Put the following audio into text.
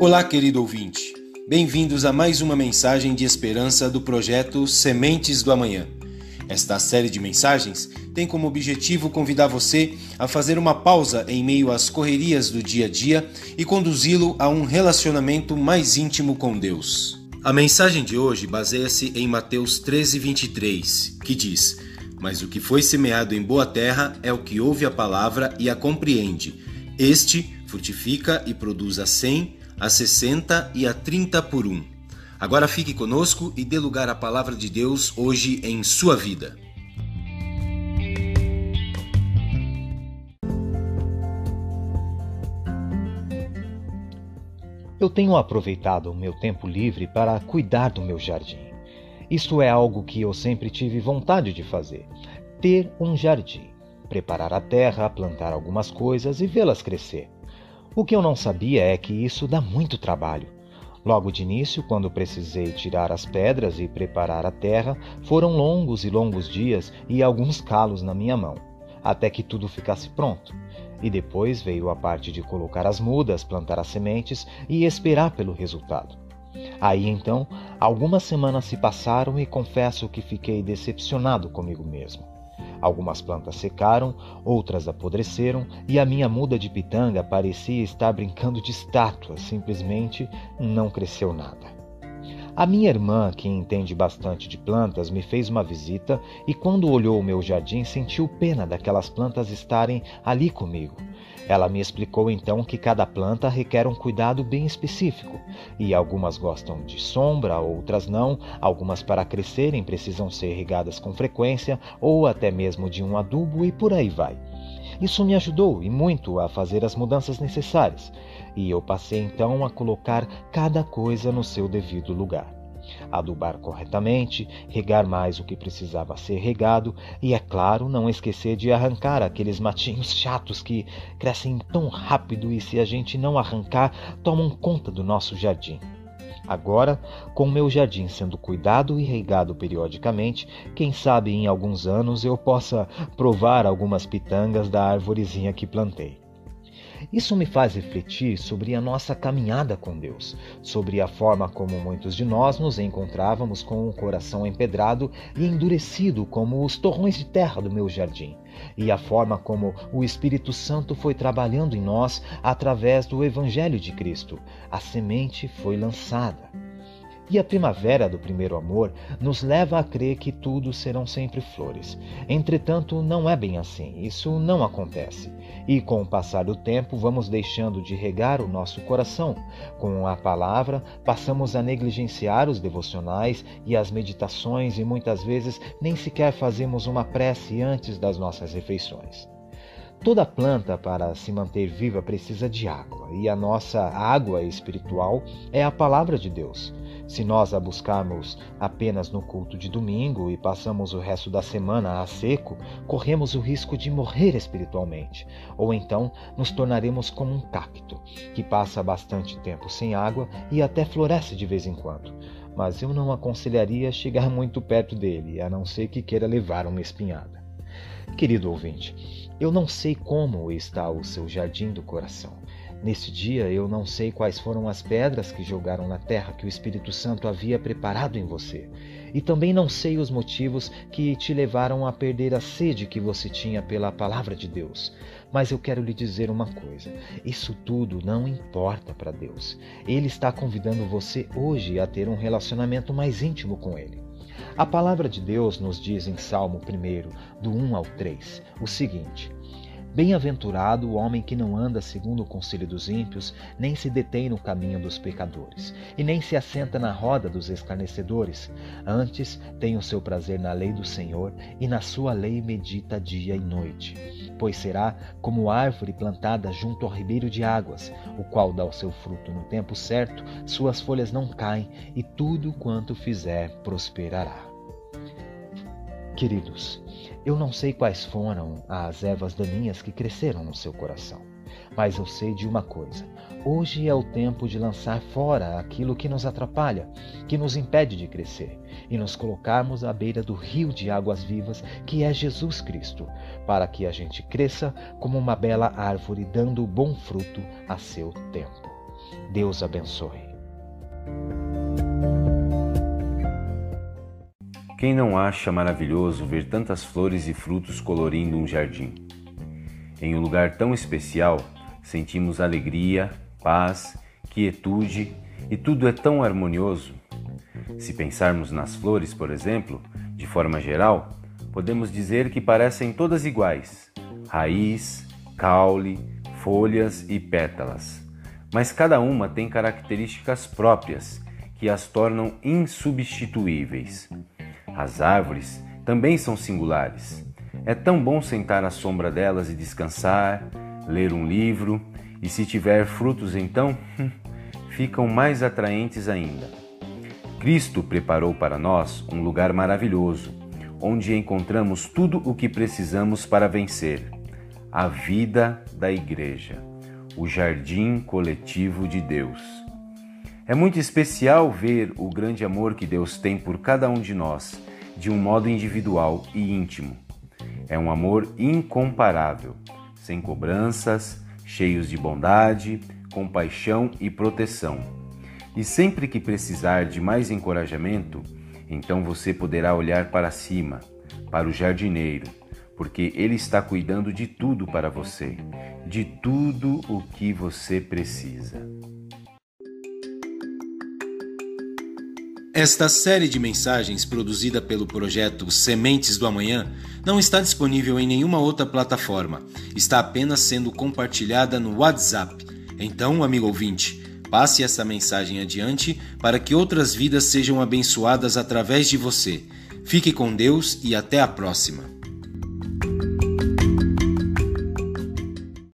Olá, querido ouvinte. Bem-vindos a mais uma mensagem de esperança do projeto Sementes do Amanhã. Esta série de mensagens tem como objetivo convidar você a fazer uma pausa em meio às correrias do dia a dia e conduzi-lo a um relacionamento mais íntimo com Deus. A mensagem de hoje baseia-se em Mateus 13:23, que diz: Mas o que foi semeado em boa terra é o que ouve a palavra e a compreende. Este frutifica e produz a cem, a sessenta e a trinta por um. Agora fique conosco e dê lugar à palavra de Deus hoje em sua vida. Eu tenho aproveitado o meu tempo livre para cuidar do meu jardim. Isto é algo que eu sempre tive vontade de fazer: ter um jardim, preparar a terra, plantar algumas coisas e vê-las crescer. O que eu não sabia é que isso dá muito trabalho. Logo de início, quando precisei tirar as pedras e preparar a terra, foram longos e longos dias e alguns calos na minha mão, até que tudo ficasse pronto. E depois veio a parte de colocar as mudas, plantar as sementes e esperar pelo resultado. Aí então, algumas semanas se passaram e confesso que fiquei decepcionado comigo mesmo. Algumas plantas secaram, outras apodreceram e a minha muda de pitanga parecia estar brincando de estátua, simplesmente não cresceu nada. A minha irmã, que entende bastante de plantas, me fez uma visita e, quando olhou o meu jardim, sentiu pena daquelas plantas estarem ali comigo. Ela me explicou então que cada planta requer um cuidado bem específico, e algumas gostam de sombra, outras não, algumas para crescerem precisam ser irrigadas com frequência ou até mesmo de um adubo e por aí vai. Isso me ajudou e muito a fazer as mudanças necessárias, e eu passei então a colocar cada coisa no seu devido lugar. Adubar corretamente, regar mais o que precisava ser regado e, é claro, não esquecer de arrancar aqueles matinhos chatos que crescem tão rápido e, se a gente não arrancar, tomam conta do nosso jardim. Agora, com meu jardim sendo cuidado e regado periodicamente, quem sabe em alguns anos eu possa provar algumas pitangas da árvorezinha que plantei. Isso me faz refletir sobre a nossa caminhada com Deus, sobre a forma como muitos de nós nos encontrávamos com o coração empedrado e endurecido como os torrões de terra do meu jardim, e a forma como o Espírito Santo foi trabalhando em nós através do Evangelho de Cristo. A semente foi lançada. E a primavera do primeiro amor nos leva a crer que tudo serão sempre flores. Entretanto, não é bem assim, isso não acontece. E com o passar do tempo, vamos deixando de regar o nosso coração. Com a palavra, passamos a negligenciar os devocionais e as meditações e muitas vezes nem sequer fazemos uma prece antes das nossas refeições. Toda planta, para se manter viva, precisa de água, e a nossa água espiritual é a palavra de Deus. Se nós a buscarmos apenas no culto de domingo e passamos o resto da semana a seco, corremos o risco de morrer espiritualmente, ou então nos tornaremos como um cacto, que passa bastante tempo sem água e até floresce de vez em quando. Mas eu não aconselharia chegar muito perto dele, a não ser que queira levar uma espinhada. Querido ouvinte, eu não sei como está o seu jardim do coração. Nesse dia eu não sei quais foram as pedras que jogaram na terra que o Espírito Santo havia preparado em você. E também não sei os motivos que te levaram a perder a sede que você tinha pela palavra de Deus. Mas eu quero lhe dizer uma coisa: isso tudo não importa para Deus. Ele está convidando você hoje a ter um relacionamento mais íntimo com Ele. A palavra de Deus nos diz em Salmo 1, do 1 ao 3, o seguinte. Bem-aventurado o homem que não anda segundo o conselho dos ímpios, nem se detém no caminho dos pecadores, e nem se assenta na roda dos escarnecedores. Antes tem o seu prazer na lei do Senhor, e na sua lei medita dia e noite. Pois será como árvore plantada junto ao ribeiro de águas, o qual dá o seu fruto no tempo certo, suas folhas não caem, e tudo quanto fizer prosperará. Queridos, eu não sei quais foram as ervas daninhas que cresceram no seu coração, mas eu sei de uma coisa: hoje é o tempo de lançar fora aquilo que nos atrapalha, que nos impede de crescer, e nos colocarmos à beira do rio de águas vivas que é Jesus Cristo, para que a gente cresça como uma bela árvore dando bom fruto a seu tempo. Deus abençoe. Quem não acha maravilhoso ver tantas flores e frutos colorindo um jardim? Em um lugar tão especial, sentimos alegria, paz, quietude e tudo é tão harmonioso. Se pensarmos nas flores, por exemplo, de forma geral, podemos dizer que parecem todas iguais: raiz, caule, folhas e pétalas. Mas cada uma tem características próprias que as tornam insubstituíveis. As árvores também são singulares. É tão bom sentar à sombra delas e descansar, ler um livro, e se tiver frutos, então ficam mais atraentes ainda. Cristo preparou para nós um lugar maravilhoso, onde encontramos tudo o que precisamos para vencer a vida da Igreja, o jardim coletivo de Deus. É muito especial ver o grande amor que Deus tem por cada um de nós, de um modo individual e íntimo. É um amor incomparável, sem cobranças, cheios de bondade, compaixão e proteção. E sempre que precisar de mais encorajamento, então você poderá olhar para cima, para o jardineiro, porque ele está cuidando de tudo para você, de tudo o que você precisa. Esta série de mensagens produzida pelo projeto Sementes do Amanhã não está disponível em nenhuma outra plataforma, está apenas sendo compartilhada no WhatsApp. Então, amigo ouvinte, passe essa mensagem adiante para que outras vidas sejam abençoadas através de você. Fique com Deus e até a próxima.